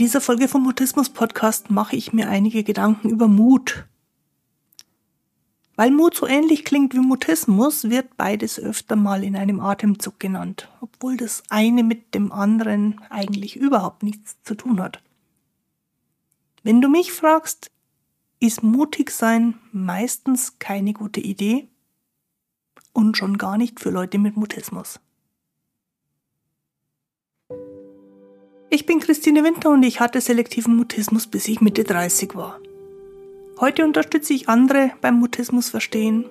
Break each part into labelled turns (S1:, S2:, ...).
S1: dieser Folge vom Mutismus Podcast mache ich mir einige Gedanken über Mut. Weil Mut so ähnlich klingt wie Mutismus, wird beides öfter mal in einem Atemzug genannt, obwohl das eine mit dem anderen eigentlich überhaupt nichts zu tun hat. Wenn du mich fragst, ist mutig sein meistens keine gute Idee und schon gar nicht für Leute mit Mutismus. Ich bin Christine Winter und ich hatte selektiven Mutismus, bis ich Mitte 30 war. Heute unterstütze ich andere beim Mutismus verstehen,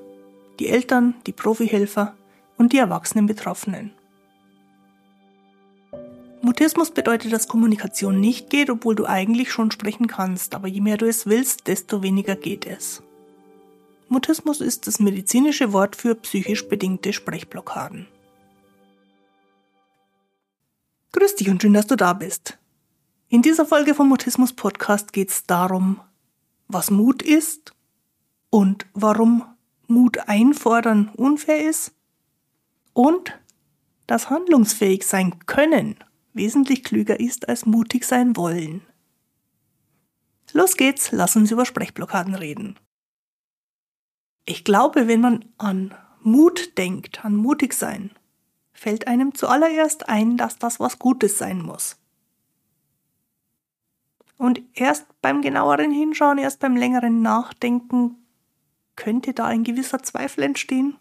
S1: die Eltern, die Profihelfer und die erwachsenen Betroffenen. Mutismus bedeutet, dass Kommunikation nicht geht, obwohl du eigentlich schon sprechen kannst, aber je mehr du es willst, desto weniger geht es. Mutismus ist das medizinische Wort für psychisch bedingte Sprechblockaden. Grüß dich und schön, dass du da bist. In dieser Folge vom Mutismus Podcast geht es darum, was Mut ist und warum Mut einfordern unfair ist und dass handlungsfähig sein können wesentlich klüger ist als mutig sein wollen. Los geht's, lass uns über Sprechblockaden reden. Ich glaube, wenn man an Mut denkt, an mutig sein, fällt einem zuallererst ein, dass das was Gutes sein muss. Und erst beim genaueren Hinschauen, erst beim längeren Nachdenken könnte da ein gewisser Zweifel entstehen.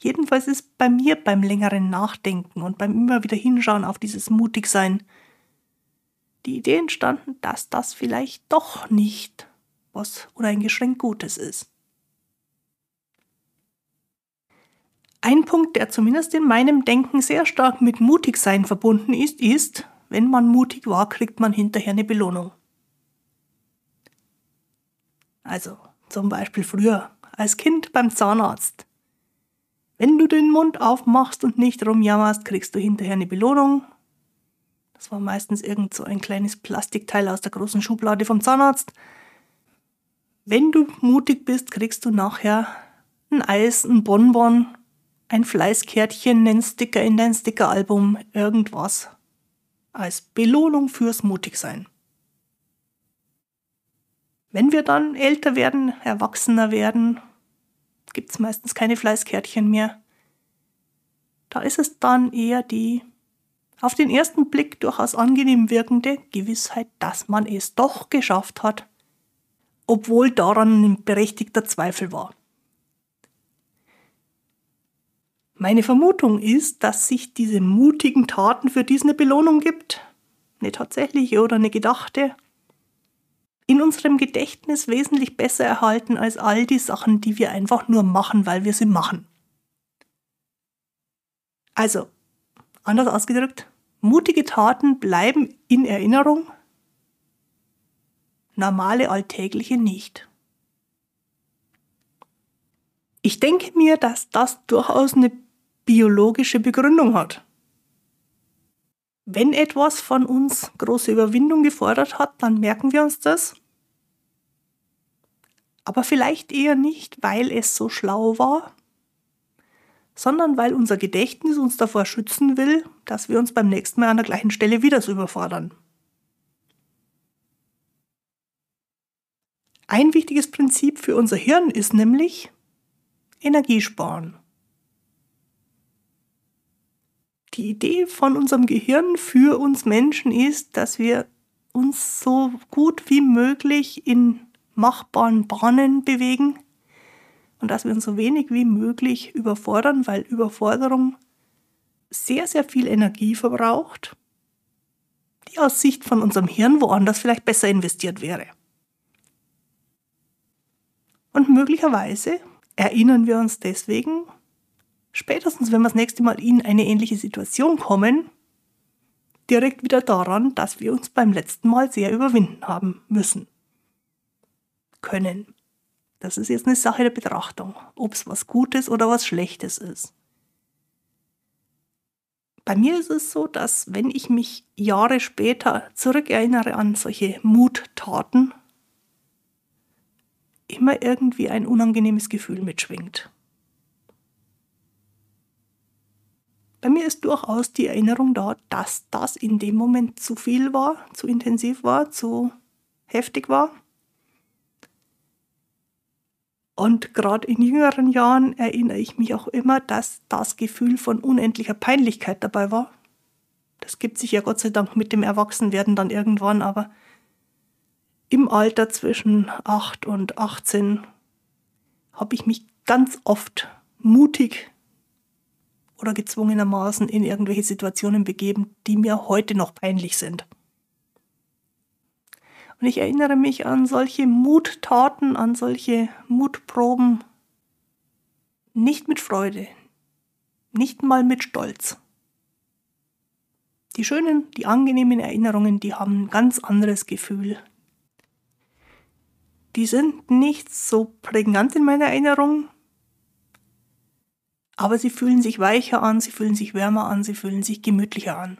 S1: Jedenfalls ist bei mir beim längeren Nachdenken und beim immer wieder Hinschauen auf dieses Mutigsein die Idee entstanden, dass das vielleicht doch nicht was oder ein Geschenk Gutes ist. Ein Punkt, der zumindest in meinem Denken sehr stark mit Mutigsein verbunden ist, ist, wenn man mutig war, kriegt man hinterher eine Belohnung. Also zum Beispiel früher als Kind beim Zahnarzt. Wenn du den Mund aufmachst und nicht rumjammerst, kriegst du hinterher eine Belohnung. Das war meistens irgend so ein kleines Plastikteil aus der großen Schublade vom Zahnarzt. Wenn du mutig bist, kriegst du nachher ein Eis, ein Bonbon ein Fleißkärtchen, einen Sticker in dein Stickeralbum, irgendwas. Als Belohnung fürs Mutigsein. Wenn wir dann älter werden, erwachsener werden, gibt es meistens keine Fleißkärtchen mehr. Da ist es dann eher die auf den ersten Blick durchaus angenehm wirkende Gewissheit, dass man es doch geschafft hat, obwohl daran ein berechtigter Zweifel war. Meine Vermutung ist, dass sich diese mutigen Taten für dies eine Belohnung gibt, eine tatsächliche oder eine gedachte, in unserem Gedächtnis wesentlich besser erhalten als all die Sachen, die wir einfach nur machen, weil wir sie machen. Also, anders ausgedrückt, mutige Taten bleiben in Erinnerung, normale alltägliche nicht. Ich denke mir, dass das durchaus eine biologische Begründung hat. Wenn etwas von uns große Überwindung gefordert hat, dann merken wir uns das. Aber vielleicht eher nicht, weil es so schlau war, sondern weil unser Gedächtnis uns davor schützen will, dass wir uns beim nächsten Mal an der gleichen Stelle wieder so überfordern. Ein wichtiges Prinzip für unser Hirn ist nämlich Energiesparen. Die Idee von unserem Gehirn für uns Menschen ist, dass wir uns so gut wie möglich in machbaren Bahnen bewegen und dass wir uns so wenig wie möglich überfordern, weil Überforderung sehr, sehr viel Energie verbraucht, die aus Sicht von unserem Hirn woanders vielleicht besser investiert wäre. Und möglicherweise erinnern wir uns deswegen spätestens wenn wir das nächste Mal in eine ähnliche Situation kommen, direkt wieder daran, dass wir uns beim letzten Mal sehr überwinden haben müssen. Können. Das ist jetzt eine Sache der Betrachtung, ob es was Gutes oder was Schlechtes ist. Bei mir ist es so, dass wenn ich mich Jahre später zurückerinnere an solche Muttaten, immer irgendwie ein unangenehmes Gefühl mitschwingt. Bei mir ist durchaus die Erinnerung da, dass das in dem Moment zu viel war, zu intensiv war, zu heftig war. Und gerade in jüngeren Jahren erinnere ich mich auch immer, dass das Gefühl von unendlicher Peinlichkeit dabei war. Das gibt sich ja Gott sei Dank mit dem Erwachsenwerden dann irgendwann, aber im Alter zwischen 8 und 18 habe ich mich ganz oft mutig oder gezwungenermaßen in irgendwelche Situationen begeben, die mir heute noch peinlich sind. Und ich erinnere mich an solche Muttaten, an solche Mutproben, nicht mit Freude, nicht mal mit Stolz. Die schönen, die angenehmen Erinnerungen, die haben ein ganz anderes Gefühl. Die sind nicht so prägnant in meiner Erinnerung, aber sie fühlen sich weicher an, sie fühlen sich wärmer an, sie fühlen sich gemütlicher an.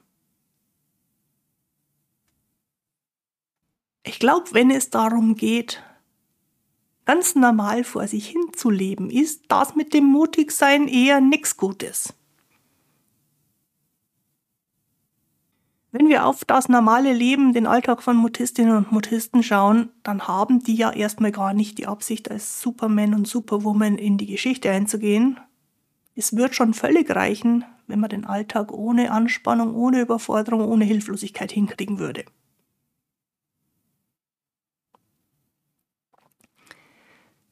S1: Ich glaube, wenn es darum geht, ganz normal vor sich hin zu leben, ist das mit dem Mutigsein eher nichts Gutes. Wenn wir auf das normale Leben, den Alltag von Mutistinnen und Mutisten schauen, dann haben die ja erstmal gar nicht die Absicht, als Superman und Superwoman in die Geschichte einzugehen. Es wird schon völlig reichen, wenn man den Alltag ohne Anspannung, ohne Überforderung, ohne Hilflosigkeit hinkriegen würde.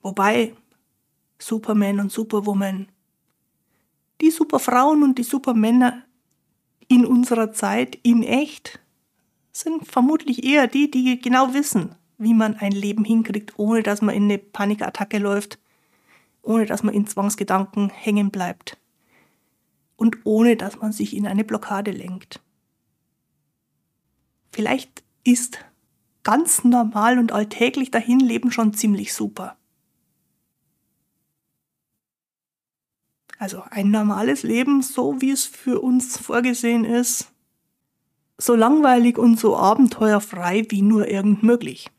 S1: Wobei Superman und Superwoman, die Superfrauen und die Supermänner in unserer Zeit in echt sind vermutlich eher die, die genau wissen, wie man ein Leben hinkriegt, ohne dass man in eine Panikattacke läuft, ohne dass man in Zwangsgedanken hängen bleibt und ohne dass man sich in eine Blockade lenkt. Vielleicht ist ganz normal und alltäglich dahinleben schon ziemlich super. Also ein normales Leben, so wie es für uns vorgesehen ist, so langweilig und so abenteuerfrei wie nur irgend möglich.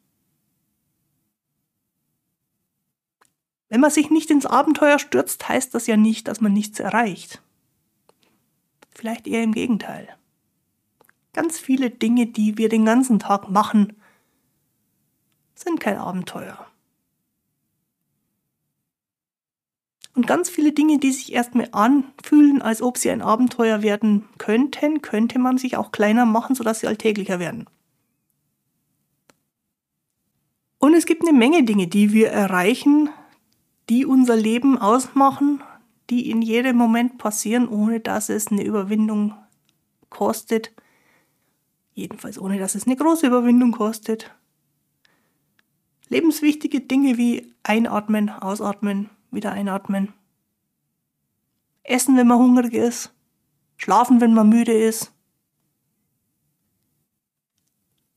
S1: Wenn man sich nicht ins Abenteuer stürzt, heißt das ja nicht, dass man nichts erreicht. Vielleicht eher im Gegenteil. Ganz viele Dinge, die wir den ganzen Tag machen, sind kein Abenteuer. Und ganz viele Dinge, die sich erstmal anfühlen, als ob sie ein Abenteuer werden könnten, könnte man sich auch kleiner machen, sodass sie alltäglicher werden. Und es gibt eine Menge Dinge, die wir erreichen, die unser Leben ausmachen, die in jedem Moment passieren, ohne dass es eine Überwindung kostet. Jedenfalls ohne dass es eine große Überwindung kostet. Lebenswichtige Dinge wie Einatmen, Ausatmen, wieder einatmen. Essen, wenn man hungrig ist. Schlafen, wenn man müde ist.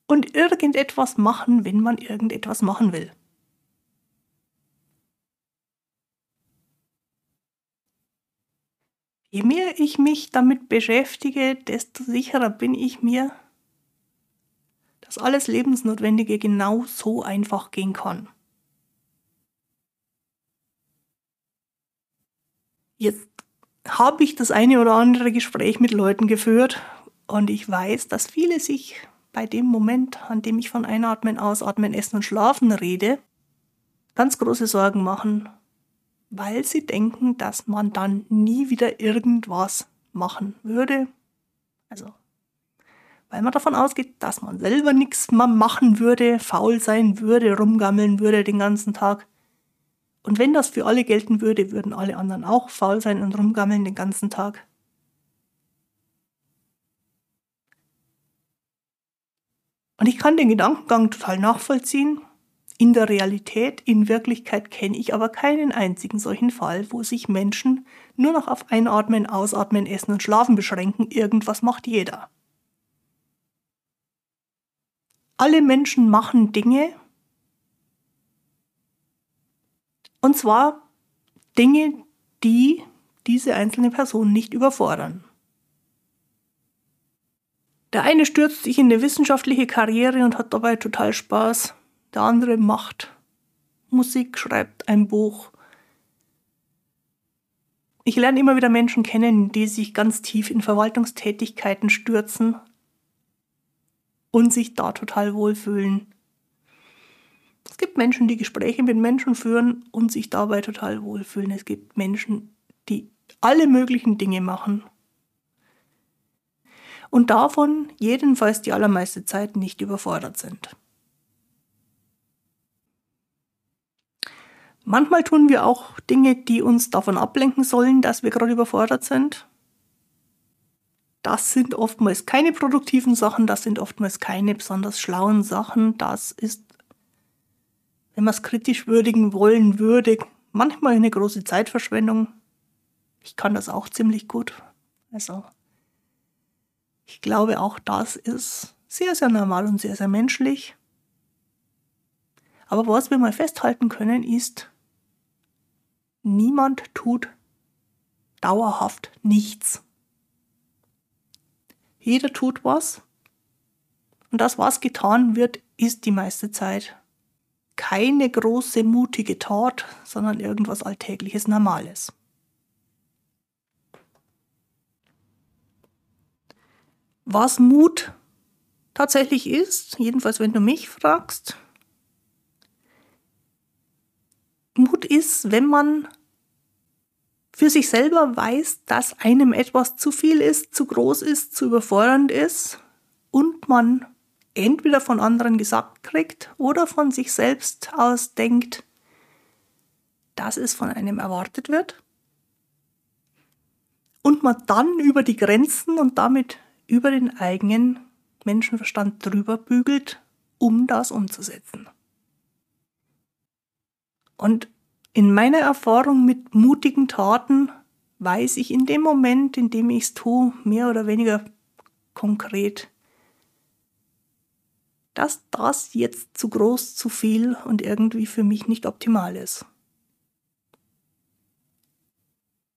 S1: Und irgendetwas machen, wenn man irgendetwas machen will. Je mehr ich mich damit beschäftige, desto sicherer bin ich mir, dass alles Lebensnotwendige genau so einfach gehen kann. Jetzt habe ich das eine oder andere Gespräch mit Leuten geführt und ich weiß, dass viele sich bei dem Moment, an dem ich von Einatmen, Ausatmen, Essen und Schlafen rede, ganz große Sorgen machen, weil sie denken, dass man dann nie wieder irgendwas machen würde. Also, weil man davon ausgeht, dass man selber nichts mehr machen würde, faul sein würde, rumgammeln würde den ganzen Tag. Und wenn das für alle gelten würde, würden alle anderen auch faul sein und rumgammeln den ganzen Tag. Und ich kann den Gedankengang total nachvollziehen. In der Realität, in Wirklichkeit kenne ich aber keinen einzigen solchen Fall, wo sich Menschen nur noch auf Einatmen, Ausatmen, Essen und Schlafen beschränken. Irgendwas macht jeder. Alle Menschen machen Dinge, Und zwar Dinge, die diese einzelne Person nicht überfordern. Der eine stürzt sich in eine wissenschaftliche Karriere und hat dabei total Spaß. Der andere macht Musik, schreibt ein Buch. Ich lerne immer wieder Menschen kennen, die sich ganz tief in Verwaltungstätigkeiten stürzen und sich da total wohlfühlen. Es gibt Menschen, die Gespräche mit Menschen führen und sich dabei total wohlfühlen. Es gibt Menschen, die alle möglichen Dinge machen und davon jedenfalls die allermeiste Zeit nicht überfordert sind. Manchmal tun wir auch Dinge, die uns davon ablenken sollen, dass wir gerade überfordert sind. Das sind oftmals keine produktiven Sachen, das sind oftmals keine besonders schlauen Sachen. Das ist, wenn man es kritisch würdigen wollen würde, manchmal eine große Zeitverschwendung. Ich kann das auch ziemlich gut. Also, ich glaube, auch das ist sehr, sehr normal und sehr, sehr menschlich. Aber was wir mal festhalten können, ist, niemand tut dauerhaft nichts. Jeder tut was. Und das, was getan wird, ist die meiste Zeit keine große, mutige Tat, sondern irgendwas Alltägliches, Normales. Was Mut tatsächlich ist, jedenfalls wenn du mich fragst, Mut ist, wenn man für sich selber weiß, dass einem etwas zu viel ist, zu groß ist, zu überfordernd ist und man entweder von anderen gesagt kriegt oder von sich selbst aus denkt, dass es von einem erwartet wird und man dann über die Grenzen und damit über den eigenen Menschenverstand drüber bügelt, um das umzusetzen. Und in meiner Erfahrung mit mutigen Taten weiß ich in dem Moment, in dem ich es tue, mehr oder weniger konkret, dass das jetzt zu groß, zu viel und irgendwie für mich nicht optimal ist.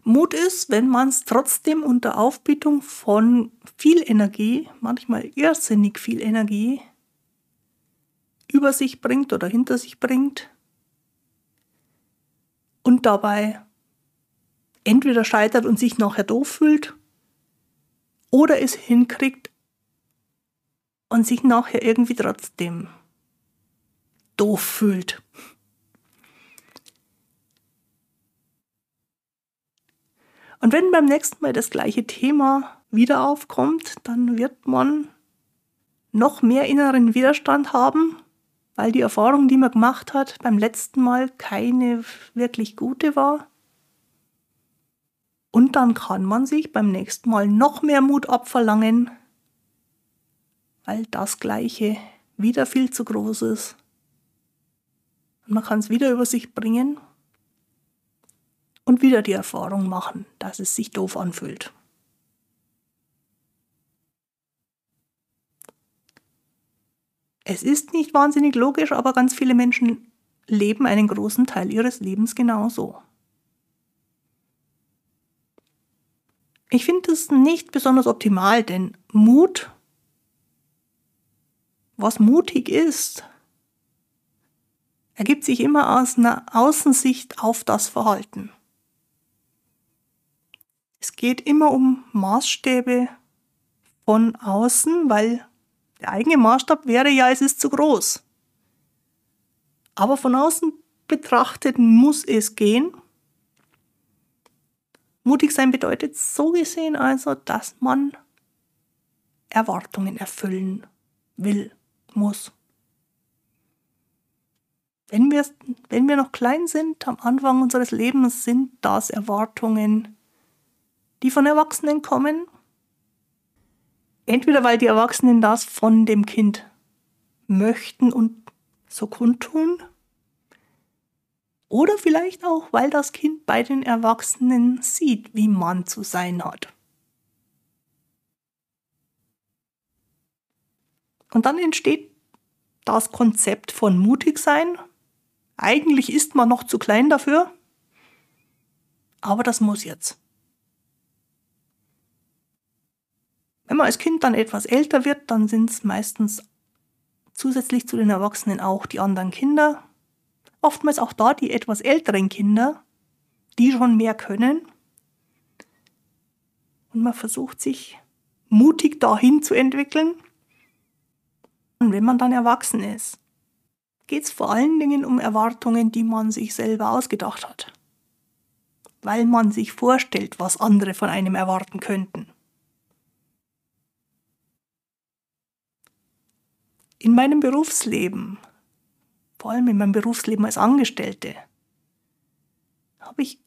S1: Mut ist, wenn man es trotzdem unter Aufbietung von viel Energie, manchmal irrsinnig viel Energie, über sich bringt oder hinter sich bringt und dabei entweder scheitert und sich nachher doof fühlt oder es hinkriegt und sich nachher irgendwie trotzdem doof fühlt. Und wenn beim nächsten Mal das gleiche Thema wieder aufkommt, dann wird man noch mehr inneren Widerstand haben weil die Erfahrung, die man gemacht hat, beim letzten Mal keine wirklich gute war. Und dann kann man sich beim nächsten Mal noch mehr Mut abverlangen, weil das Gleiche wieder viel zu groß ist. Und man kann es wieder über sich bringen und wieder die Erfahrung machen, dass es sich doof anfühlt. Es ist nicht wahnsinnig logisch, aber ganz viele Menschen leben einen großen Teil ihres Lebens genauso. Ich finde es nicht besonders optimal, denn Mut, was mutig ist, ergibt sich immer aus einer Außensicht auf das Verhalten. Es geht immer um Maßstäbe von außen, weil der eigene Maßstab wäre ja, es ist zu groß. Aber von außen betrachtet muss es gehen. Mutig sein bedeutet so gesehen also, dass man Erwartungen erfüllen will, muss. Wenn wir, wenn wir noch klein sind, am Anfang unseres Lebens, sind das Erwartungen, die von Erwachsenen kommen Entweder weil die Erwachsenen das von dem Kind möchten und so kundtun, oder vielleicht auch, weil das Kind bei den Erwachsenen sieht, wie man zu sein hat. Und dann entsteht das Konzept von mutig sein. Eigentlich ist man noch zu klein dafür, aber das muss jetzt. Wenn man als Kind dann etwas älter wird, dann sind es meistens zusätzlich zu den Erwachsenen auch die anderen Kinder. Oftmals auch da die etwas älteren Kinder, die schon mehr können. und man versucht sich mutig dahin zu entwickeln. Und wenn man dann erwachsen ist, geht es vor allen Dingen um Erwartungen, die man sich selber ausgedacht hat. Weil man sich vorstellt, was andere von einem erwarten könnten. In meinem Berufsleben, vor allem in meinem Berufsleben als Angestellte, habe ich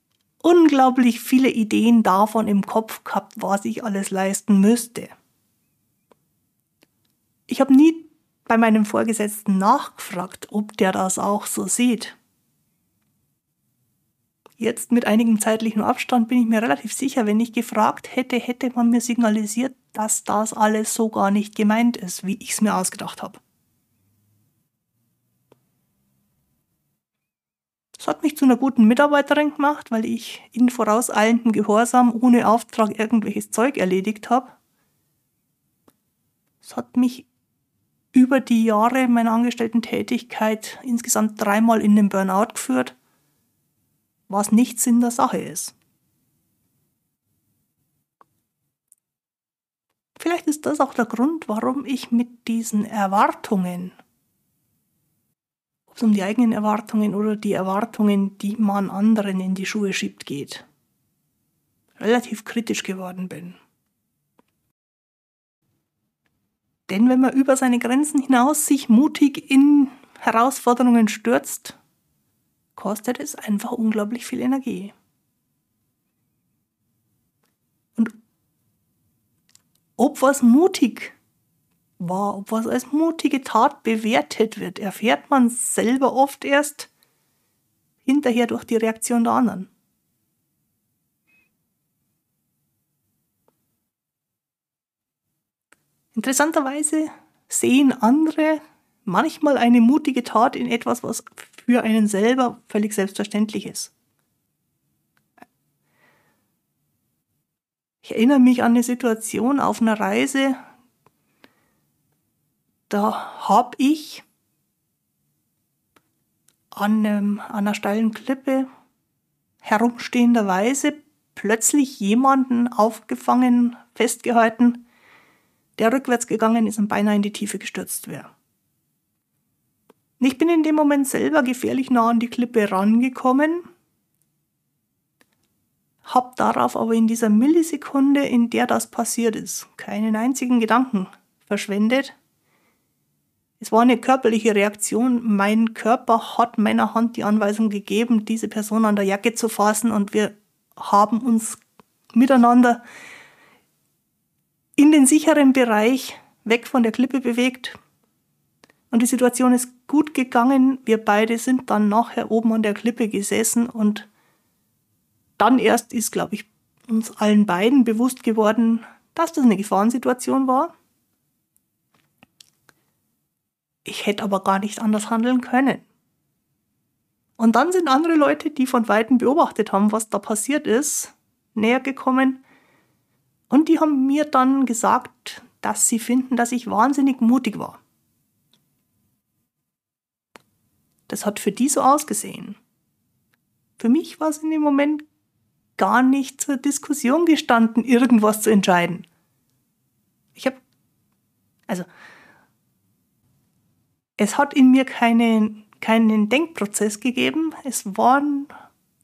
S1: unglaublich viele Ideen davon im Kopf gehabt, was ich alles leisten müsste. Ich habe nie bei meinem Vorgesetzten nachgefragt, ob der das auch so sieht. Jetzt mit einigem zeitlichen Abstand bin ich mir relativ sicher, wenn ich gefragt hätte, hätte man mir signalisiert, dass das alles so gar nicht gemeint ist, wie ich es mir ausgedacht habe. Das hat mich zu einer guten Mitarbeiterin gemacht, weil ich in vorauseilendem Gehorsam ohne Auftrag irgendwelches Zeug erledigt habe. Es hat mich über die Jahre meiner Angestellten-Tätigkeit insgesamt dreimal in den Burnout geführt, was nichts in der Sache ist. Vielleicht ist das auch der Grund, warum ich mit diesen Erwartungen ob es um die eigenen Erwartungen oder die Erwartungen, die man anderen in die Schuhe schiebt, geht. Relativ kritisch geworden bin. Denn wenn man über seine Grenzen hinaus sich mutig in Herausforderungen stürzt, kostet es einfach unglaublich viel Energie. Und ob was mutig war, ob was als mutige Tat bewertet wird, erfährt man selber oft erst hinterher durch die Reaktion der anderen. Interessanterweise sehen andere manchmal eine mutige Tat in etwas, was für einen selber völlig selbstverständlich ist. Ich erinnere mich an eine Situation auf einer Reise, da habe ich an, einem, an einer steilen Klippe herumstehenderweise plötzlich jemanden aufgefangen, festgehalten, der rückwärts gegangen ist und beinahe in die Tiefe gestürzt wäre. Ich bin in dem Moment selber gefährlich nah an die Klippe rangekommen, hab darauf aber in dieser Millisekunde, in der das passiert ist, keinen einzigen Gedanken verschwendet, es war eine körperliche Reaktion. Mein Körper hat meiner Hand die Anweisung gegeben, diese Person an der Jacke zu fassen und wir haben uns miteinander in den sicheren Bereich weg von der Klippe bewegt. Und die Situation ist gut gegangen. Wir beide sind dann nachher oben an der Klippe gesessen und dann erst ist, glaube ich, uns allen beiden bewusst geworden, dass das eine Gefahrensituation war. Ich hätte aber gar nicht anders handeln können. Und dann sind andere Leute, die von weitem beobachtet haben, was da passiert ist, näher gekommen und die haben mir dann gesagt, dass sie finden, dass ich wahnsinnig mutig war. Das hat für die so ausgesehen. Für mich war es in dem Moment gar nicht zur Diskussion gestanden, irgendwas zu entscheiden. Ich habe, also es hat in mir keine, keinen Denkprozess gegeben, es war ein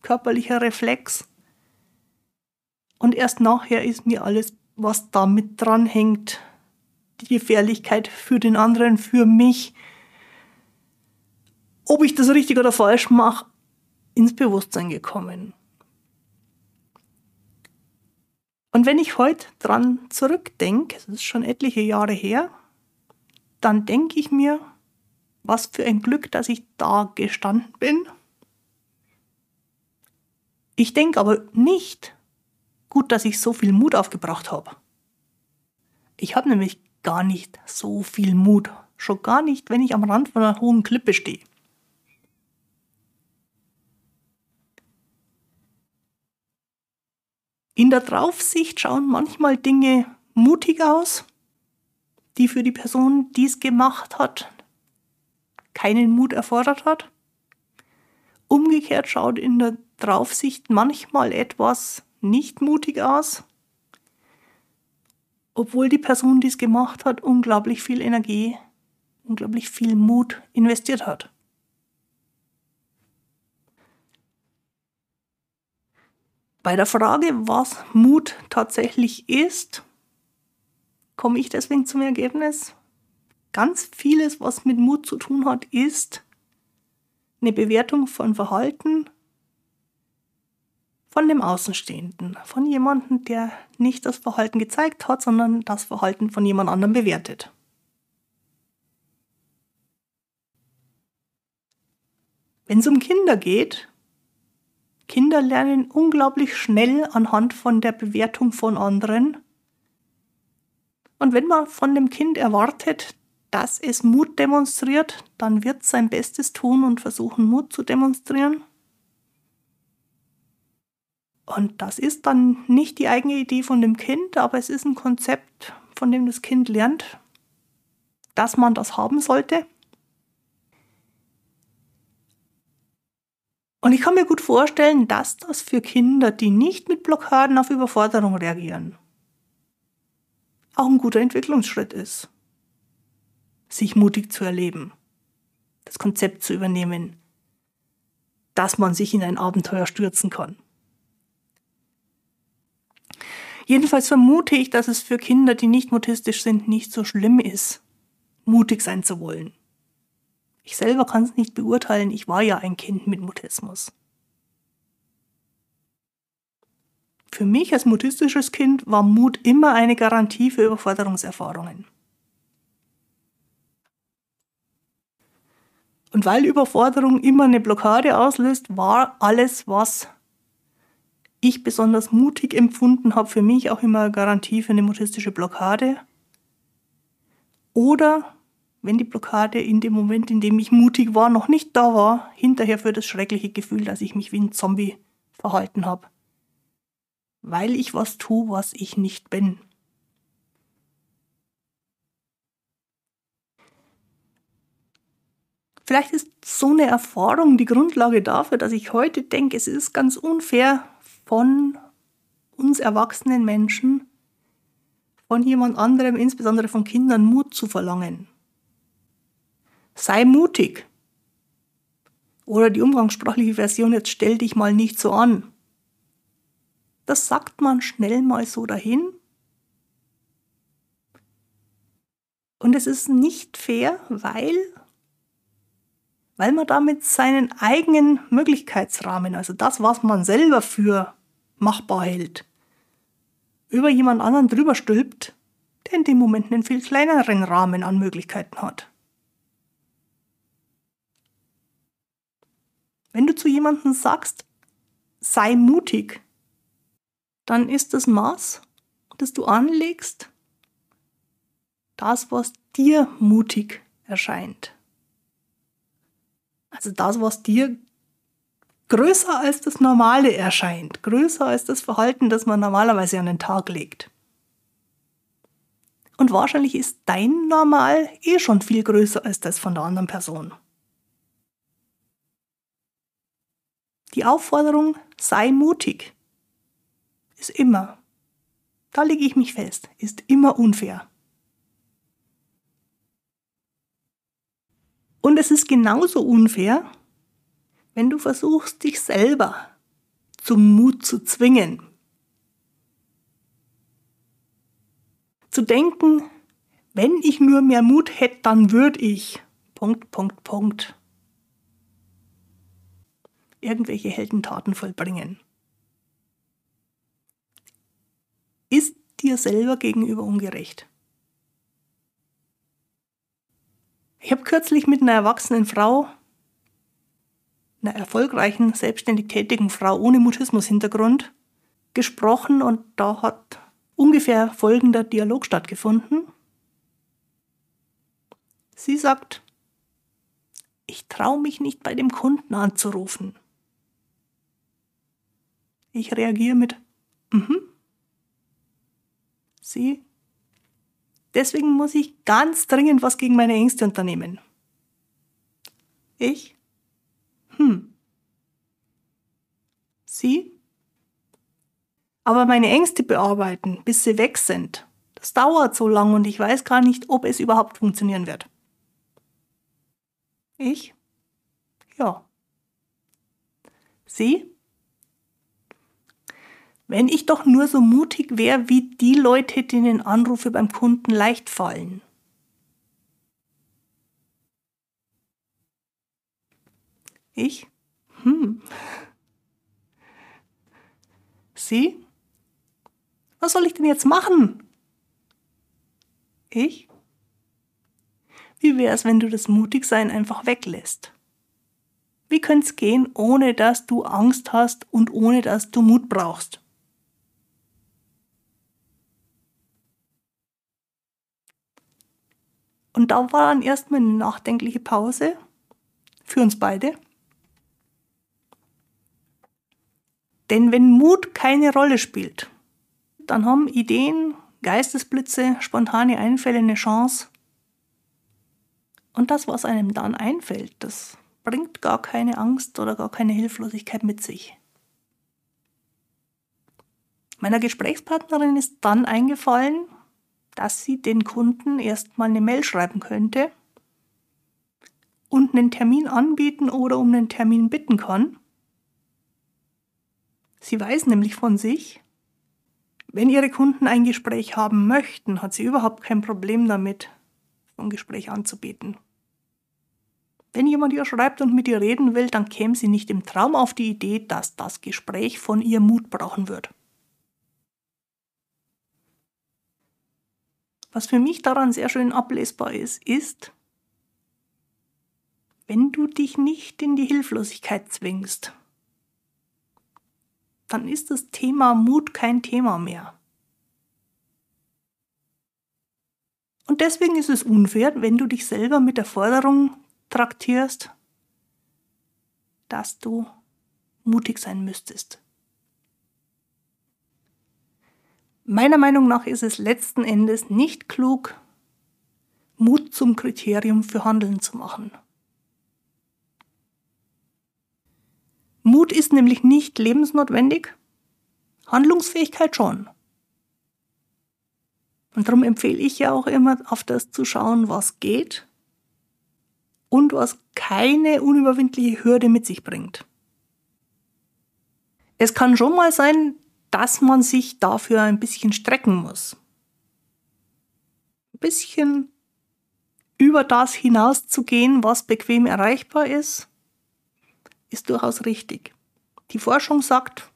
S1: körperlicher Reflex. Und erst nachher ist mir alles, was damit dranhängt, die Gefährlichkeit für den anderen, für mich, ob ich das richtig oder falsch mache, ins Bewusstsein gekommen. Und wenn ich heute dran zurückdenke, es ist schon etliche Jahre her, dann denke ich mir, was für ein Glück, dass ich da gestanden bin. Ich denke aber nicht, gut, dass ich so viel Mut aufgebracht habe. Ich habe nämlich gar nicht so viel Mut. Schon gar nicht, wenn ich am Rand von einer hohen Klippe stehe. In der Draufsicht schauen manchmal Dinge mutig aus, die für die Person, die es gemacht hat, keinen Mut erfordert hat. Umgekehrt schaut in der Draufsicht manchmal etwas nicht mutig aus, obwohl die Person, die es gemacht hat, unglaublich viel Energie, unglaublich viel Mut investiert hat. Bei der Frage, was Mut tatsächlich ist, komme ich deswegen zum Ergebnis, ganz vieles, was mit Mut zu tun hat, ist eine Bewertung von Verhalten von dem Außenstehenden, von jemandem, der nicht das Verhalten gezeigt hat, sondern das Verhalten von jemand anderem bewertet. Wenn es um Kinder geht, Kinder lernen unglaublich schnell anhand von der Bewertung von anderen. Und wenn man von dem Kind erwartet, dass es Mut demonstriert, dann wird es sein Bestes tun und versuchen, Mut zu demonstrieren. Und das ist dann nicht die eigene Idee von dem Kind, aber es ist ein Konzept, von dem das Kind lernt, dass man das haben sollte. Und ich kann mir gut vorstellen, dass das für Kinder, die nicht mit Blockaden auf Überforderung reagieren, auch ein guter Entwicklungsschritt ist sich mutig zu erleben, das Konzept zu übernehmen, dass man sich in ein Abenteuer stürzen kann. Jedenfalls vermute ich, dass es für Kinder, die nicht mutistisch sind, nicht so schlimm ist, mutig sein zu wollen. Ich selber kann es nicht beurteilen, ich war ja ein Kind mit Mutismus. Für mich als mutistisches Kind war Mut immer eine Garantie für Überforderungserfahrungen. Und weil Überforderung immer eine Blockade auslöst, war alles, was ich besonders mutig empfunden habe, für mich auch immer eine Garantie für eine mutistische Blockade. Oder wenn die Blockade in dem Moment, in dem ich mutig war, noch nicht da war, hinterher für das schreckliche Gefühl, dass ich mich wie ein Zombie verhalten habe. Weil ich was tue, was ich nicht bin. Vielleicht ist so eine Erfahrung die Grundlage dafür, dass ich heute denke, es ist ganz unfair von uns erwachsenen Menschen, von jemand anderem, insbesondere von Kindern, Mut zu verlangen. Sei mutig. Oder die umgangssprachliche Version, jetzt stell dich mal nicht so an. Das sagt man schnell mal so dahin. Und es ist nicht fair, weil weil man damit seinen eigenen Möglichkeitsrahmen, also das, was man selber für machbar hält, über jemand anderen drüber stülpt, der in dem Moment einen viel kleineren Rahmen an Möglichkeiten hat. Wenn du zu jemandem sagst, sei mutig, dann ist das Maß, das du anlegst, das, was dir mutig erscheint. Also das, was dir größer als das Normale erscheint, größer als das Verhalten, das man normalerweise an den Tag legt. Und wahrscheinlich ist dein Normal eh schon viel größer als das von der anderen Person. Die Aufforderung, sei mutig, ist immer, da lege ich mich fest, ist immer unfair. Und es ist genauso unfair, wenn du versuchst, dich selber zum Mut zu zwingen. Zu denken, wenn ich nur mehr Mut hätte, dann würde ich. Punkt, Punkt, Punkt. Irgendwelche Heldentaten vollbringen. Ist dir selber gegenüber ungerecht. Ich habe kürzlich mit einer erwachsenen Frau, einer erfolgreichen, selbstständig tätigen Frau ohne Mutismus-Hintergrund, gesprochen und da hat ungefähr folgender Dialog stattgefunden. Sie sagt, ich traue mich nicht bei dem Kunden anzurufen. Ich reagiere mit, mhm. Sie Deswegen muss ich ganz dringend was gegen meine Ängste unternehmen. Ich? Hm. Sie? Aber meine Ängste bearbeiten, bis sie weg sind, Das dauert so lang und ich weiß gar nicht, ob es überhaupt funktionieren wird. Ich? Ja. Sie? Wenn ich doch nur so mutig wäre wie die Leute, denen Anrufe beim Kunden leicht fallen. Ich? Hm. Sie? Was soll ich denn jetzt machen? Ich? Wie wäre es, wenn du das Mutigsein einfach weglässt? Wie könnte es gehen, ohne dass du Angst hast und ohne dass du Mut brauchst? Und da war dann erstmal eine nachdenkliche Pause für uns beide. Denn wenn Mut keine Rolle spielt, dann haben Ideen, Geistesblitze, spontane Einfälle eine Chance. Und das, was einem dann einfällt, das bringt gar keine Angst oder gar keine Hilflosigkeit mit sich. Meiner Gesprächspartnerin ist dann eingefallen, dass sie den Kunden erstmal eine Mail schreiben könnte und einen Termin anbieten oder um einen Termin bitten kann. Sie weiß nämlich von sich, wenn ihre Kunden ein Gespräch haben möchten, hat sie überhaupt kein Problem damit, ein Gespräch anzubieten. Wenn jemand ihr schreibt und mit ihr reden will, dann käme sie nicht im Traum auf die Idee, dass das Gespräch von ihr Mut brauchen wird. Was für mich daran sehr schön ablesbar ist, ist, wenn du dich nicht in die Hilflosigkeit zwingst, dann ist das Thema Mut kein Thema mehr. Und deswegen ist es unfair, wenn du dich selber mit der Forderung traktierst, dass du mutig sein müsstest. Meiner Meinung nach ist es letzten Endes nicht klug, Mut zum Kriterium für Handeln zu machen. Mut ist nämlich nicht lebensnotwendig, Handlungsfähigkeit schon. Und darum empfehle ich ja auch immer, auf das zu schauen, was geht und was keine unüberwindliche Hürde mit sich bringt. Es kann schon mal sein, dass man sich dafür ein bisschen strecken muss. Ein bisschen über das hinauszugehen, was bequem erreichbar ist, ist durchaus richtig. Die Forschung sagt,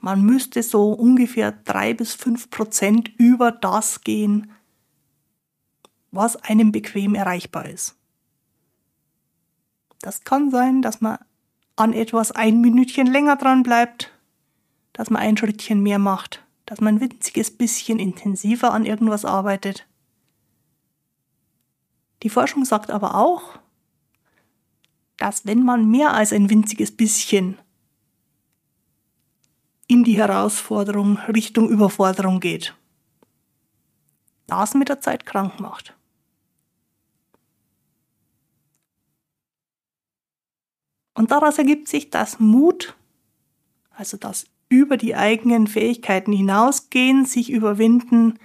S1: man müsste so ungefähr drei bis fünf Prozent über das gehen, was einem bequem erreichbar ist. Das kann sein, dass man an etwas ein Minütchen länger dran bleibt, dass man ein Schrittchen mehr macht, dass man ein winziges bisschen intensiver an irgendwas arbeitet. Die Forschung sagt aber auch, dass wenn man mehr als ein winziges bisschen in die Herausforderung Richtung Überforderung geht, das mit der Zeit krank macht. Und daraus ergibt sich, dass Mut, also das über die eigenen Fähigkeiten hinausgehen, sich überwinden,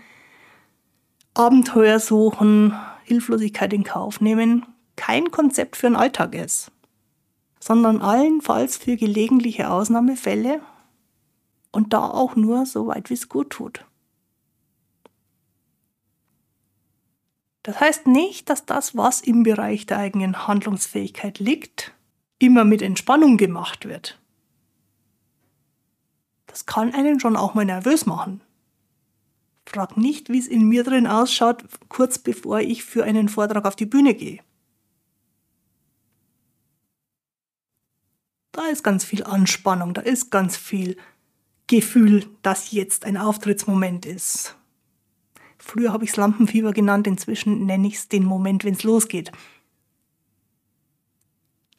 S1: Abenteuer suchen, Hilflosigkeit in Kauf nehmen, kein Konzept für den Alltag ist, sondern allenfalls für gelegentliche Ausnahmefälle und da auch nur so weit, wie es gut tut. Das heißt nicht, dass das, was im Bereich der eigenen Handlungsfähigkeit liegt, immer mit Entspannung gemacht wird. Das kann einen schon auch mal nervös machen. Frag nicht, wie es in mir drin ausschaut, kurz bevor ich für einen Vortrag auf die Bühne gehe. Da ist ganz viel Anspannung, da ist ganz viel Gefühl, dass jetzt ein Auftrittsmoment ist. Früher habe ich es Lampenfieber genannt, inzwischen nenne ich es den Moment, wenn es losgeht.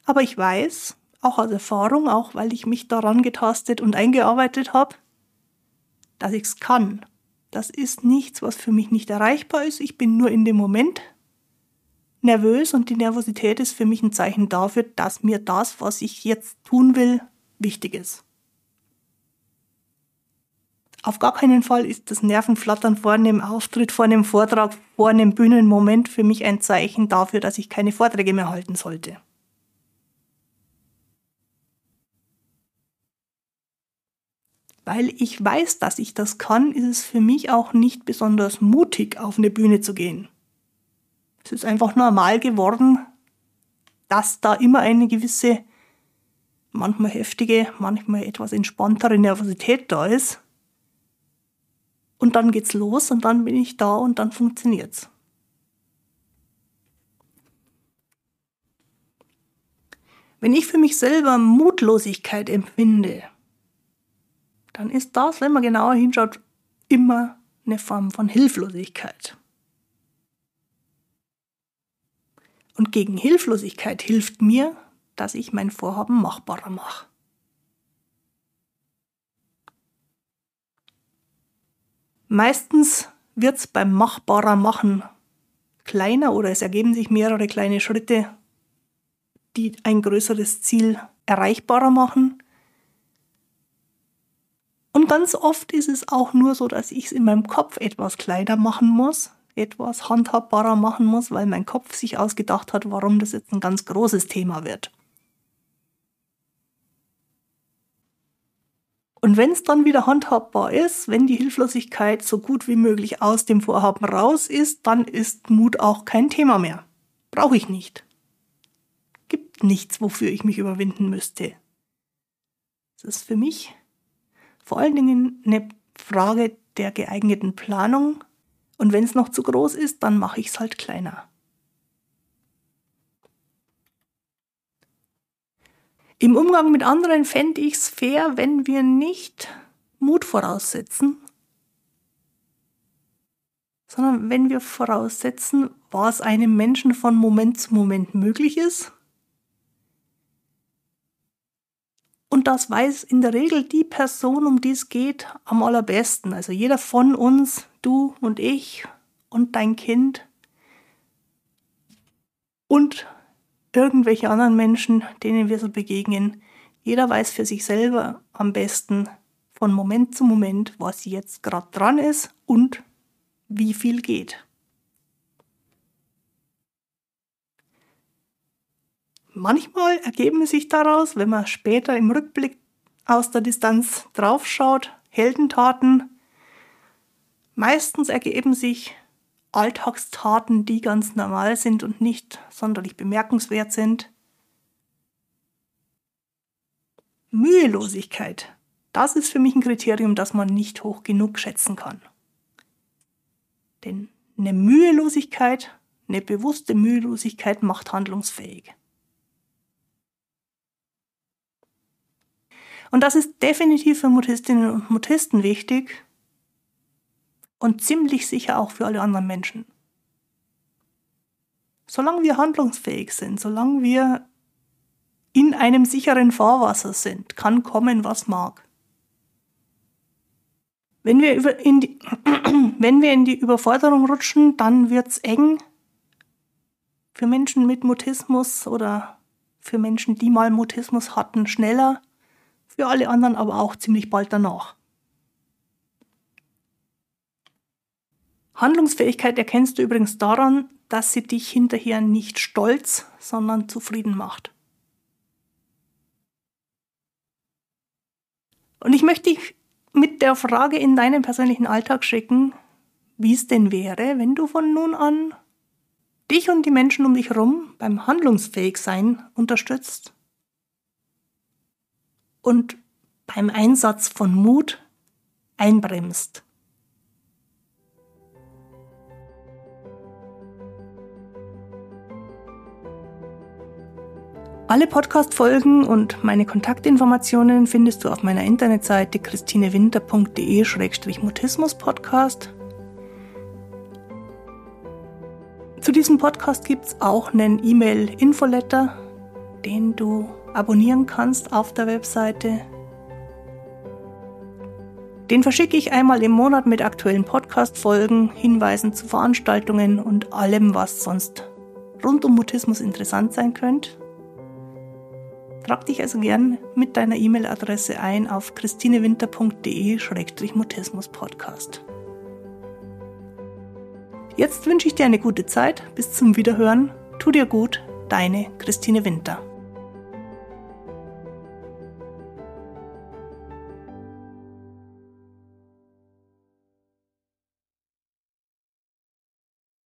S1: Aber ich weiß, auch aus Erfahrung, auch weil ich mich daran getastet und eingearbeitet habe, dass ich es kann. Das ist nichts, was für mich nicht erreichbar ist. Ich bin nur in dem Moment nervös und die Nervosität ist für mich ein Zeichen dafür, dass mir das, was ich jetzt tun will, wichtig ist. auf gar keinen Fall ist das Nervenflattern vor einem Auftritt, vor einem Vortrag, vor einem Bühnenmoment für mich ein Zeichen dafür, dass ich keine Vorträge mehr halten sollte. Weil ich weiß, dass ich das kann, ist es für mich auch nicht besonders mutig, auf eine Bühne zu gehen. Es ist einfach normal geworden, dass da immer eine gewisse, manchmal heftige, manchmal etwas entspanntere Nervosität da ist. Und dann geht's los und dann bin ich da und dann funktioniert's. Wenn ich für mich selber Mutlosigkeit empfinde, dann ist das, wenn man genauer hinschaut, immer eine Form von Hilflosigkeit. Und gegen Hilflosigkeit hilft mir, dass ich mein Vorhaben machbarer mache. Meistens wird es beim machbarer Machen kleiner oder es ergeben sich mehrere kleine Schritte, die ein größeres Ziel erreichbarer machen. Und ganz oft ist es auch nur so, dass ich es in meinem Kopf etwas kleiner machen muss, etwas handhabbarer machen muss, weil mein Kopf sich ausgedacht hat, warum das jetzt ein ganz großes Thema wird. Und wenn es dann wieder handhabbar ist, wenn die Hilflosigkeit so gut wie möglich aus dem Vorhaben raus ist, dann ist Mut auch kein Thema mehr. Brauche ich nicht. Gibt nichts, wofür ich mich überwinden müsste. Das ist für mich vor allen Dingen eine Frage der geeigneten Planung. Und wenn es noch zu groß ist, dann mache ich es halt kleiner. Im Umgang mit anderen fände ich es fair, wenn wir nicht Mut voraussetzen, sondern wenn wir voraussetzen, was einem Menschen von Moment zu Moment möglich ist Das weiß in der Regel die Person, um die es geht, am allerbesten. Also jeder von uns, du und ich und dein Kind und irgendwelche anderen Menschen, denen wir so begegnen. Jeder weiß für sich selber am besten von Moment zu Moment, was jetzt gerade dran ist und wie viel geht. Manchmal ergeben sich daraus, wenn man später im Rückblick aus der Distanz draufschaut, Heldentaten. Meistens ergeben sich Alltagstaten, die ganz normal sind und nicht sonderlich bemerkenswert sind. Mühelosigkeit, das ist für mich ein Kriterium, das man nicht hoch genug schätzen kann. Denn eine Mühelosigkeit, eine bewusste Mühelosigkeit macht handlungsfähig. Und das ist definitiv für Mutistinnen und Mutisten wichtig und ziemlich sicher auch für alle anderen Menschen. Solange wir handlungsfähig sind, solange wir in einem sicheren Fahrwasser sind, kann kommen, was mag. Wenn wir, in die, wenn wir in die Überforderung rutschen, dann wird es eng für Menschen mit Mutismus oder für Menschen, die mal Mutismus hatten, schneller für alle anderen aber auch ziemlich bald danach. Handlungsfähigkeit erkennst du übrigens daran, dass sie dich hinterher nicht stolz, sondern zufrieden macht. Und ich möchte dich mit der Frage in deinen persönlichen Alltag schicken, wie es denn wäre, wenn du von nun an dich und die Menschen um dich herum beim Handlungsfähigsein unterstützt und beim Einsatz von Mut einbremst. Alle Podcast-Folgen und meine Kontaktinformationen findest du auf meiner Internetseite christinewinter.de-mutismus-podcast. Zu diesem Podcast gibt es auch einen E-Mail-Infoletter, den du abonnieren kannst auf der Webseite. Den verschicke ich einmal im Monat mit aktuellen Podcast-Folgen, Hinweisen zu Veranstaltungen und allem, was sonst rund um Mutismus interessant sein könnte. Trag dich also gern mit deiner E-Mail-Adresse ein auf christinewinter.de-mutismus-podcast. Jetzt wünsche ich dir eine gute Zeit. Bis zum Wiederhören. Tu dir gut. Deine Christine Winter.